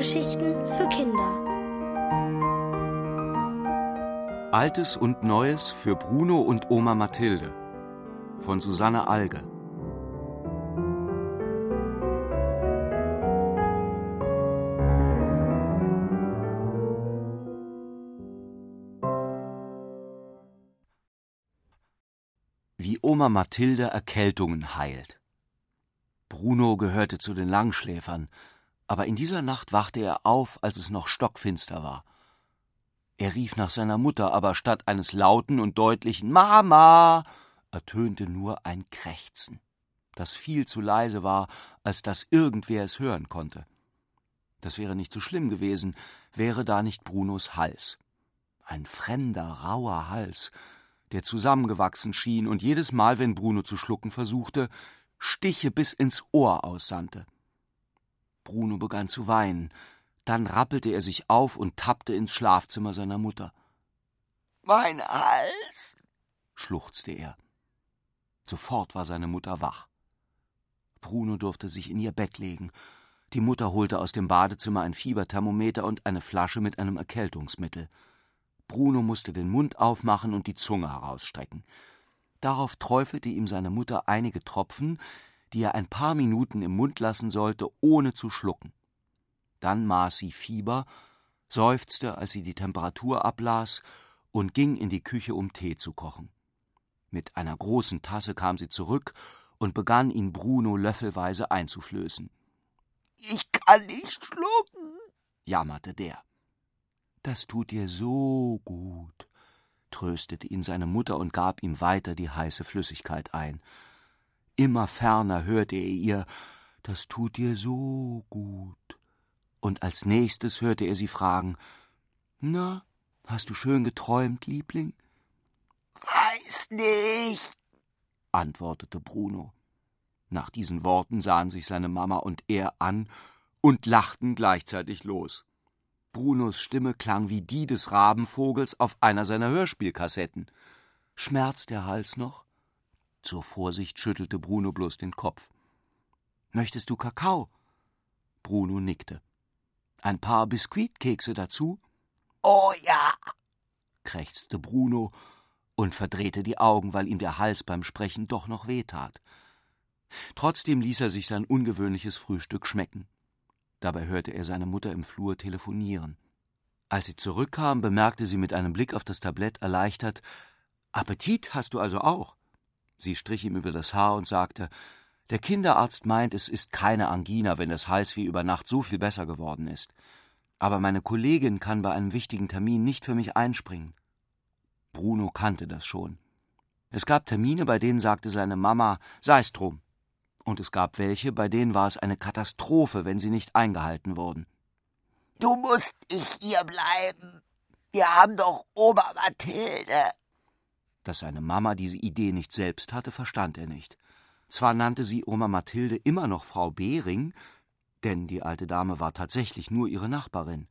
Hörgeschichten für Kinder. Altes und Neues für Bruno und Oma Mathilde von Susanne Alge. Wie Oma Mathilde Erkältungen heilt. Bruno gehörte zu den Langschläfern, aber in dieser Nacht wachte er auf, als es noch stockfinster war. Er rief nach seiner Mutter, aber statt eines lauten und deutlichen Mama ertönte nur ein Krächzen, das viel zu leise war, als dass irgendwer es hören konnte. Das wäre nicht so schlimm gewesen, wäre da nicht Brunos Hals. Ein fremder, rauer Hals, der zusammengewachsen schien und jedes Mal, wenn Bruno zu schlucken versuchte, Stiche bis ins Ohr aussandte. Bruno begann zu weinen. Dann rappelte er sich auf und tappte ins Schlafzimmer seiner Mutter. Mein Hals, schluchzte er. Sofort war seine Mutter wach. Bruno durfte sich in ihr Bett legen. Die Mutter holte aus dem Badezimmer ein Fieberthermometer und eine Flasche mit einem Erkältungsmittel. Bruno musste den Mund aufmachen und die Zunge herausstrecken. Darauf träufelte ihm seine Mutter einige Tropfen, die er ein paar Minuten im Mund lassen sollte, ohne zu schlucken. Dann maß sie Fieber, seufzte, als sie die Temperatur ablas, und ging in die Küche, um Tee zu kochen. Mit einer großen Tasse kam sie zurück und begann ihn Bruno löffelweise einzuflößen. Ich kann nicht schlucken, jammerte der. Das tut dir so gut, tröstete ihn seine Mutter und gab ihm weiter die heiße Flüssigkeit ein. Immer ferner hörte er ihr Das tut dir so gut. Und als nächstes hörte er sie fragen Na, hast du schön geträumt, Liebling? Weiß nicht, antwortete Bruno. Nach diesen Worten sahen sich seine Mama und er an und lachten gleichzeitig los. Brunos Stimme klang wie die des Rabenvogels auf einer seiner Hörspielkassetten. Schmerzt der Hals noch? Zur Vorsicht schüttelte Bruno bloß den Kopf. Möchtest du Kakao? Bruno nickte. Ein paar Biskuitkekse dazu? Oh ja, krächzte Bruno und verdrehte die Augen, weil ihm der Hals beim Sprechen doch noch wehtat. Trotzdem ließ er sich sein ungewöhnliches Frühstück schmecken. Dabei hörte er seine Mutter im Flur telefonieren. Als sie zurückkam, bemerkte sie mit einem Blick auf das Tablett erleichtert Appetit hast du also auch. Sie strich ihm über das Haar und sagte Der Kinderarzt meint, es ist keine Angina, wenn das Halsweh über Nacht so viel besser geworden ist. Aber meine Kollegin kann bei einem wichtigen Termin nicht für mich einspringen. Bruno kannte das schon. Es gab Termine, bei denen sagte seine Mama, sei's drum und es gab welche, bei denen war es eine Katastrophe, wenn sie nicht eingehalten wurden. Du musst nicht hier bleiben. Wir haben doch Oma Mathilde. Dass seine Mama diese Idee nicht selbst hatte, verstand er nicht. Zwar nannte sie Oma Mathilde immer noch Frau Behring, denn die alte Dame war tatsächlich nur ihre Nachbarin.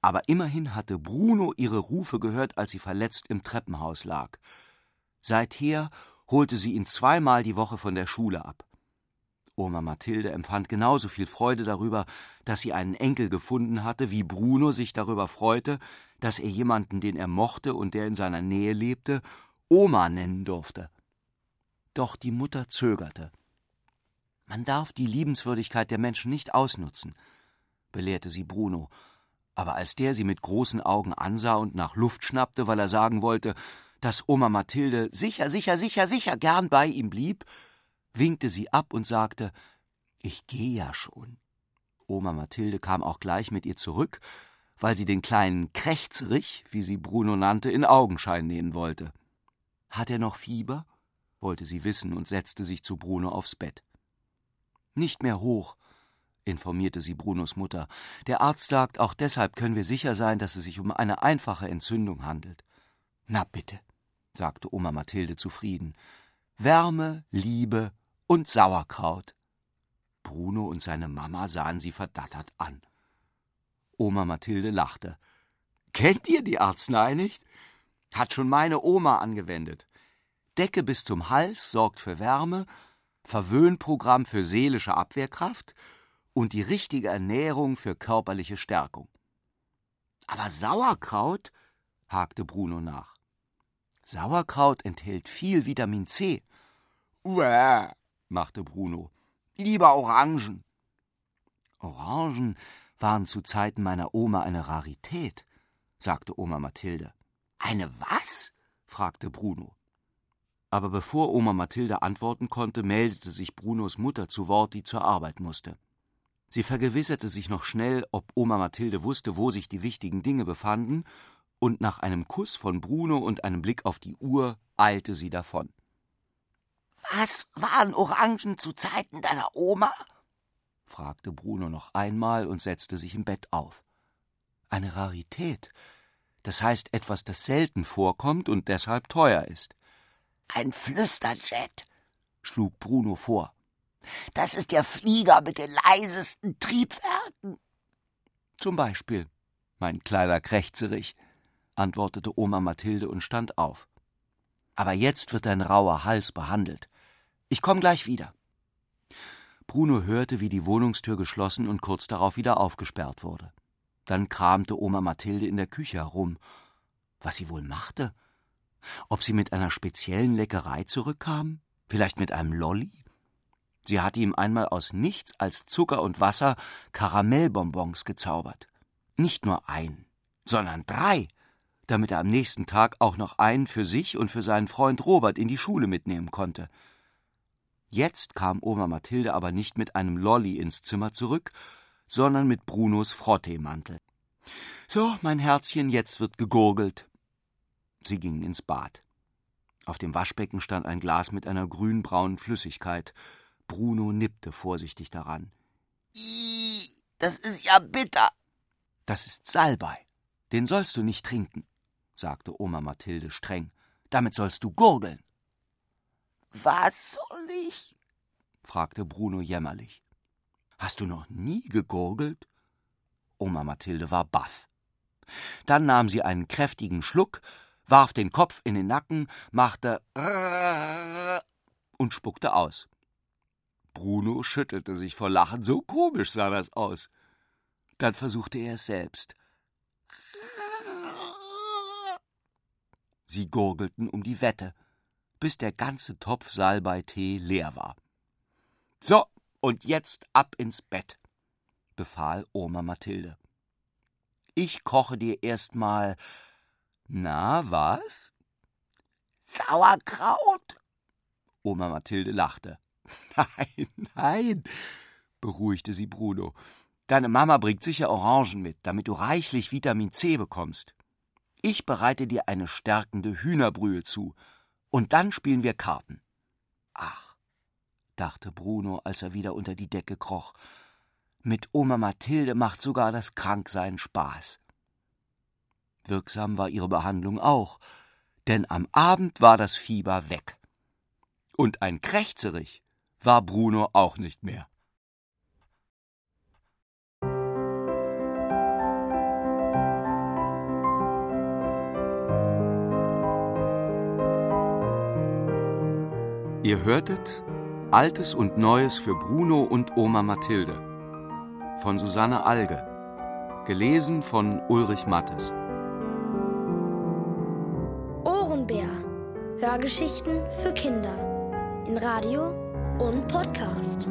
Aber immerhin hatte Bruno ihre Rufe gehört, als sie verletzt im Treppenhaus lag. Seither holte sie ihn zweimal die Woche von der Schule ab. Oma Mathilde empfand genauso viel Freude darüber, dass sie einen Enkel gefunden hatte, wie Bruno sich darüber freute, dass er jemanden, den er mochte und der in seiner Nähe lebte, Oma nennen durfte. Doch die Mutter zögerte. Man darf die Liebenswürdigkeit der Menschen nicht ausnutzen, belehrte sie Bruno, aber als der sie mit großen Augen ansah und nach Luft schnappte, weil er sagen wollte, dass Oma Mathilde sicher, sicher, sicher, sicher gern bei ihm blieb, winkte sie ab und sagte Ich geh ja schon. Oma Mathilde kam auch gleich mit ihr zurück, weil sie den kleinen Krächzrich, wie sie Bruno nannte, in Augenschein nehmen wollte. Hat er noch Fieber? wollte sie wissen und setzte sich zu Bruno aufs Bett. Nicht mehr hoch, informierte sie Brunos Mutter. Der Arzt sagt, auch deshalb können wir sicher sein, dass es sich um eine einfache Entzündung handelt. Na bitte, sagte Oma Mathilde zufrieden. Wärme, Liebe und Sauerkraut. Bruno und seine Mama sahen sie verdattert an. Oma Mathilde lachte. Kennt ihr die Arznei nicht? Hat schon meine Oma angewendet. Decke bis zum Hals sorgt für Wärme, Verwöhnprogramm für seelische Abwehrkraft und die richtige Ernährung für körperliche Stärkung. Aber Sauerkraut? hakte Bruno nach. Sauerkraut enthält viel Vitamin C. Uäh, machte Bruno. Lieber Orangen. Orangen waren zu Zeiten meiner Oma eine Rarität, sagte Oma Mathilde. Eine was? fragte Bruno. Aber bevor Oma Mathilde antworten konnte, meldete sich Brunos Mutter zu Wort, die zur Arbeit musste. Sie vergewisserte sich noch schnell, ob Oma Mathilde wusste, wo sich die wichtigen Dinge befanden, und nach einem Kuss von Bruno und einem Blick auf die Uhr eilte sie davon. Was waren Orangen zu Zeiten deiner Oma? fragte Bruno noch einmal und setzte sich im Bett auf. Eine Rarität, das heißt etwas, das selten vorkommt und deshalb teuer ist. Ein Flüsterjet, schlug Bruno vor. Das ist der Flieger mit den leisesten Triebwerken. Zum Beispiel, mein kleiner Krächzerich, antwortete Oma Mathilde und stand auf. Aber jetzt wird dein rauer Hals behandelt. Ich komm gleich wieder. Bruno hörte, wie die Wohnungstür geschlossen und kurz darauf wieder aufgesperrt wurde. Dann kramte Oma Mathilde in der Küche herum. Was sie wohl machte? Ob sie mit einer speziellen Leckerei zurückkam? Vielleicht mit einem Lolli? Sie hatte ihm einmal aus nichts als Zucker und Wasser Karamellbonbons gezaubert. Nicht nur ein, sondern drei damit er am nächsten Tag auch noch einen für sich und für seinen Freund Robert in die Schule mitnehmen konnte. Jetzt kam Oma Mathilde aber nicht mit einem Lolli ins Zimmer zurück, sondern mit Brunos Frotteemantel. So, mein Herzchen, jetzt wird gegurgelt. Sie gingen ins Bad. Auf dem Waschbecken stand ein Glas mit einer grünbraunen Flüssigkeit. Bruno nippte vorsichtig daran. Ih, das ist ja bitter. Das ist Salbei. Den sollst du nicht trinken sagte Oma Mathilde streng. Damit sollst du gurgeln. Was soll ich? fragte Bruno jämmerlich. Hast du noch nie gegurgelt? Oma Mathilde war baff. Dann nahm sie einen kräftigen Schluck, warf den Kopf in den Nacken, machte und spuckte aus. Bruno schüttelte sich vor Lachen, so komisch sah das aus. Dann versuchte er es selbst. Sie gurgelten um die Wette, bis der ganze Topf Salbeitee leer war. So, und jetzt ab ins Bett, befahl Oma Mathilde. Ich koche dir erst mal. Na, was? Sauerkraut? Oma Mathilde lachte. Nein, nein, beruhigte sie Bruno. Deine Mama bringt sicher Orangen mit, damit du reichlich Vitamin C bekommst. Ich bereite dir eine stärkende Hühnerbrühe zu, und dann spielen wir Karten. Ach, dachte Bruno, als er wieder unter die Decke kroch, mit Oma Mathilde macht sogar das Kranksein Spaß. Wirksam war ihre Behandlung auch, denn am Abend war das Fieber weg. Und ein Krächzerich war Bruno auch nicht mehr. Ihr hörtet Altes und Neues für Bruno und Oma Mathilde von Susanne Alge, gelesen von Ulrich Mattes. Ohrenbär. Hörgeschichten für Kinder in Radio und Podcast.